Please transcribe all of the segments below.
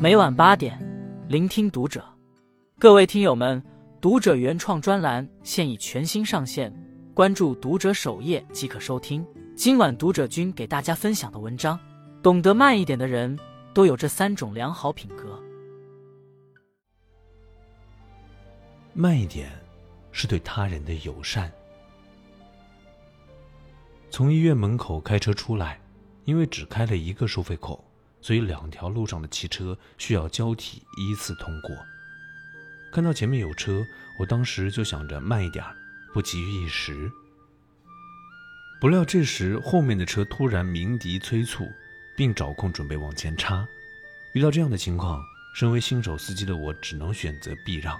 每晚八点，聆听读者。各位听友们，读者原创专栏现已全新上线，关注读者首页即可收听。今晚读者君给大家分享的文章：懂得慢一点的人，都有这三种良好品格。慢一点，是对他人的友善。从医院门口开车出来，因为只开了一个收费口。所以，两条路上的汽车需要交替依次通过。看到前面有车，我当时就想着慢一点不急于一时。不料这时后面的车突然鸣笛催促，并找空准备往前插。遇到这样的情况，身为新手司机的我只能选择避让。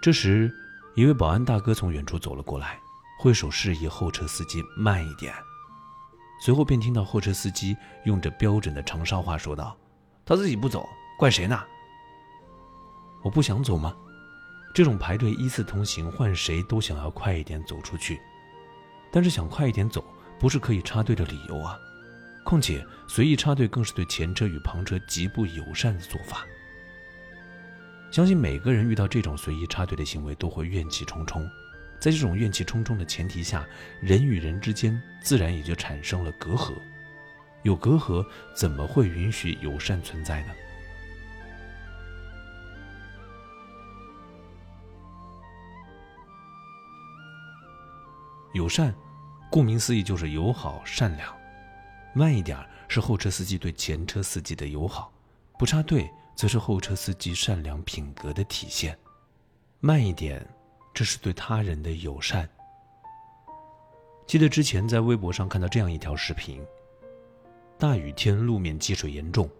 这时，一位保安大哥从远处走了过来，挥手示意后车司机慢一点。随后便听到货车司机用着标准的长沙话说道：“他自己不走，怪谁呢？我不想走吗？这种排队依次通行，换谁都想要快一点走出去。但是想快一点走，不是可以插队的理由啊！况且随意插队更是对前车与旁车极不友善的做法。相信每个人遇到这种随意插队的行为，都会怨气冲冲。”在这种怨气冲冲的前提下，人与人之间自然也就产生了隔阂。有隔阂，怎么会允许友善存在呢？友善，顾名思义就是友好善良。慢一点是后车司机对前车司机的友好，不插队则是后车司机善良品格的体现。慢一点。这是对他人的友善。记得之前在微博上看到这样一条视频：大雨天路面积水严重，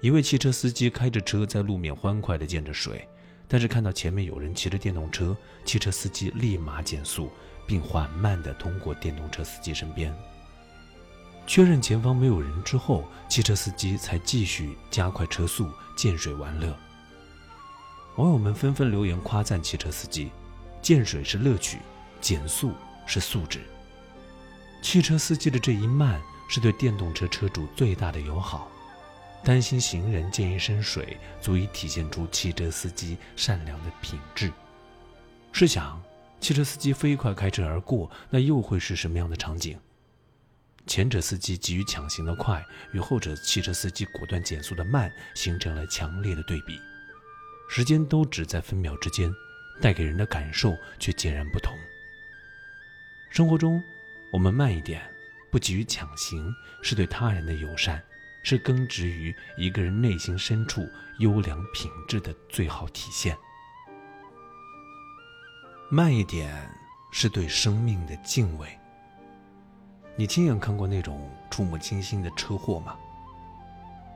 一位汽车司机开着车在路面欢快地溅着水，但是看到前面有人骑着电动车，汽车司机立马减速，并缓慢地通过电动车司机身边，确认前方没有人之后，汽车司机才继续加快车速见水玩乐。网友们纷纷留言夸赞汽车司机。见水是乐趣，减速是素质。汽车司机的这一慢，是对电动车车主最大的友好。担心行人溅一身水，足以体现出汽车司机善良的品质。试想，汽车司机飞快开车而过，那又会是什么样的场景？前者司机急于抢行的快，与后者汽车司机果断减速的慢，形成了强烈的对比。时间都只在分秒之间。带给人的感受却截然不同。生活中，我们慢一点，不急于抢行，是对他人的友善，是根植于一个人内心深处优良品质的最好体现。慢一点，是对生命的敬畏。你亲眼看过那种触目惊心的车祸吗？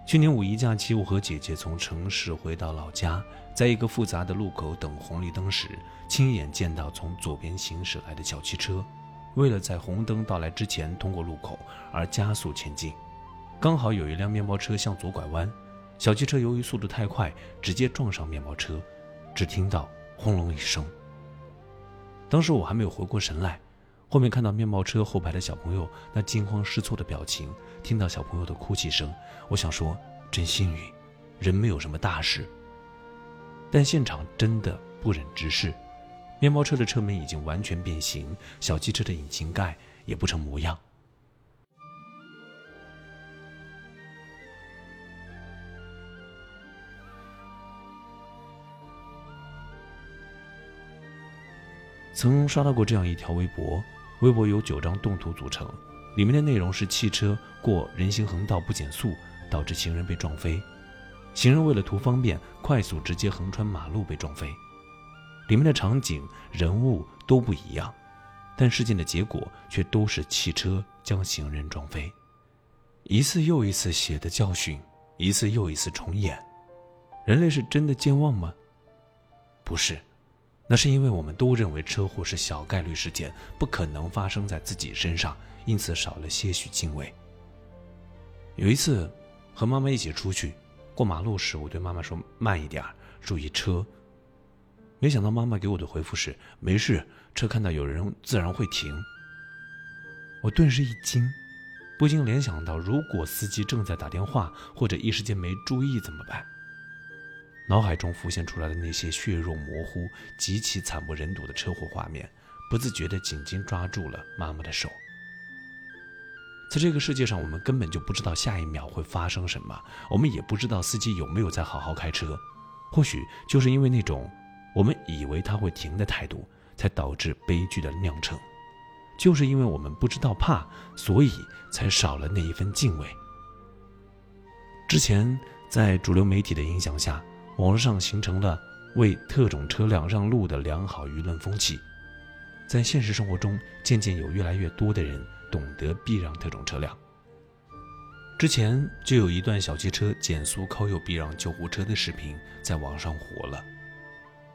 去年五一假期，我和姐姐从城市回到老家，在一个复杂的路口等红绿灯时，亲眼见到从左边行驶来的小汽车，为了在红灯到来之前通过路口而加速前进。刚好有一辆面包车向左拐弯，小汽车由于速度太快，直接撞上面包车，只听到轰隆一声。当时我还没有回过神来。后面看到面包车后排的小朋友那惊慌失措的表情，听到小朋友的哭泣声，我想说真幸运，人没有什么大事。但现场真的不忍直视，面包车的车门已经完全变形，小汽车的引擎盖也不成模样。曾刷到过这样一条微博。微博由九张动图组成，里面的内容是汽车过人行横道不减速，导致行人被撞飞；行人为了图方便，快速直接横穿马路被撞飞。里面的场景、人物都不一样，但事件的结果却都是汽车将行人撞飞。一次又一次血的教训，一次又一次重演。人类是真的健忘吗？不是。那是因为我们都认为车祸是小概率事件，不可能发生在自己身上，因此少了些许敬畏。有一次，和妈妈一起出去过马路时，我对妈妈说：“慢一点，注意车。”没想到妈妈给我的回复是：“没事，车看到有人自然会停。”我顿时一惊，不禁联想到，如果司机正在打电话，或者一时间没注意怎么办？脑海中浮现出来的那些血肉模糊、极其惨不忍睹的车祸画面，不自觉地紧紧抓住了妈妈的手。在这个世界上，我们根本就不知道下一秒会发生什么，我们也不知道司机有没有在好好开车。或许就是因为那种我们以为他会停的态度，才导致悲剧的酿成。就是因为我们不知道怕，所以才少了那一份敬畏。之前在主流媒体的影响下，网络上形成了为特种车辆让路的良好舆论风气，在现实生活中，渐渐有越来越多的人懂得避让特种车辆。之前就有一段小汽车减速靠右避让救护车的视频在网上火了。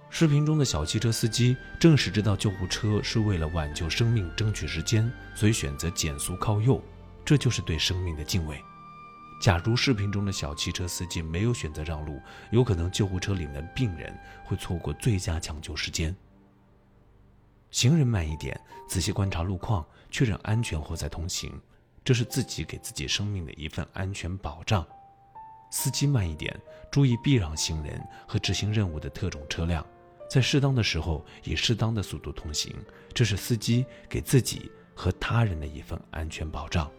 视频中的小汽车司机正是知道救护车是为了挽救生命、争取时间，所以选择减速靠右，这就是对生命的敬畏。假如视频中的小汽车司机没有选择让路，有可能救护车里面的病人会错过最佳抢救时间。行人慢一点，仔细观察路况，确认安全后再通行，这是自己给自己生命的一份安全保障。司机慢一点，注意避让行人和执行任务的特种车辆。在适当的时候以适当的速度通行，这是司机给自己和他人的一份安全保障。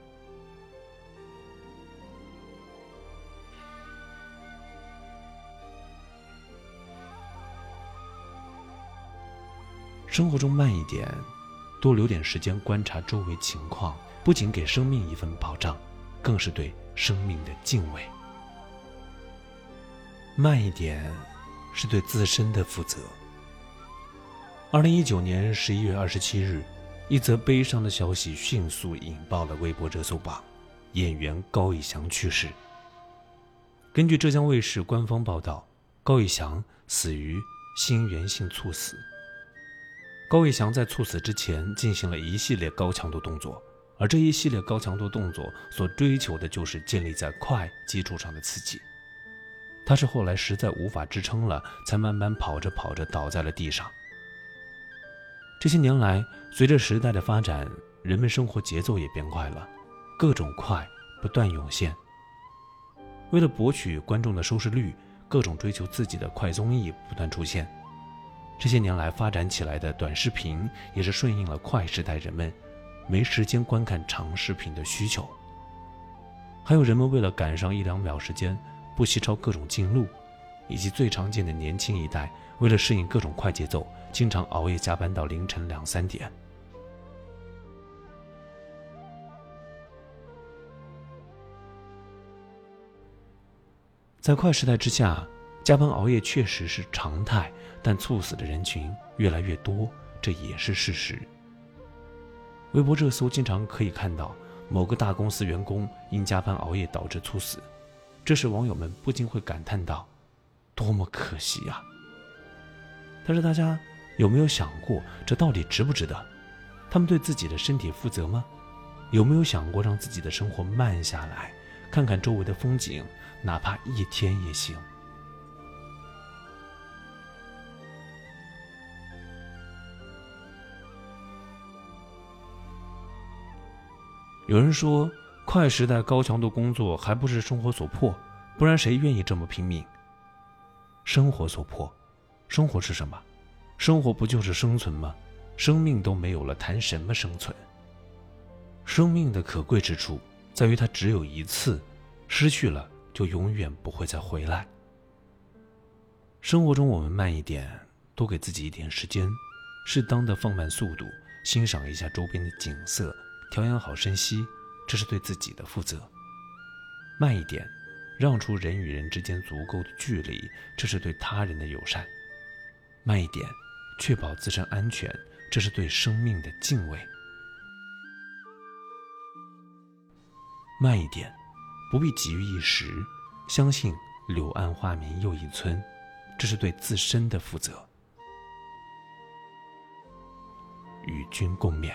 生活中慢一点，多留点时间观察周围情况，不仅给生命一份保障，更是对生命的敬畏。慢一点，是对自身的负责。二零一九年十一月二十七日，一则悲伤的消息迅速引爆了微博热搜榜：演员高以翔去世。根据浙江卫视官方报道，高以翔死于心源性猝死。高以翔在猝死之前进行了一系列高强度动作，而这一系列高强度动作所追求的就是建立在快基础上的刺激。他是后来实在无法支撑了，才慢慢跑着跑着倒在了地上。这些年来，随着时代的发展，人们生活节奏也变快了，各种快不断涌现。为了博取观众的收视率，各种追求刺激的快综艺不断出现。这些年来发展起来的短视频，也是顺应了快时代人们没时间观看长视频的需求。还有人们为了赶上一两秒时间，不惜抄各种近路，以及最常见的年轻一代为了适应各种快节奏。经常熬夜加班到凌晨两三点，在快时代之下，加班熬夜确实是常态，但猝死的人群越来越多，这也是事实。微博热搜经常可以看到某个大公司员工因加班熬夜导致猝死，这时网友们不禁会感叹道：“多么可惜呀！”但是大家。有没有想过，这到底值不值得？他们对自己的身体负责吗？有没有想过让自己的生活慢下来，看看周围的风景，哪怕一天也行？有人说，快时代高强度工作还不是生活所迫，不然谁愿意这么拼命？生活所迫，生活是什么？生活不就是生存吗？生命都没有了，谈什么生存？生命的可贵之处在于它只有一次，失去了就永远不会再回来。生活中我们慢一点，多给自己一点时间，适当的放慢速度，欣赏一下周边的景色，调养好身心，这是对自己的负责。慢一点，让出人与人之间足够的距离，这是对他人的友善。慢一点。确保自身安全，这是对生命的敬畏。慢一点，不必急于一时，相信柳暗花明又一村，这是对自身的负责。与君共勉。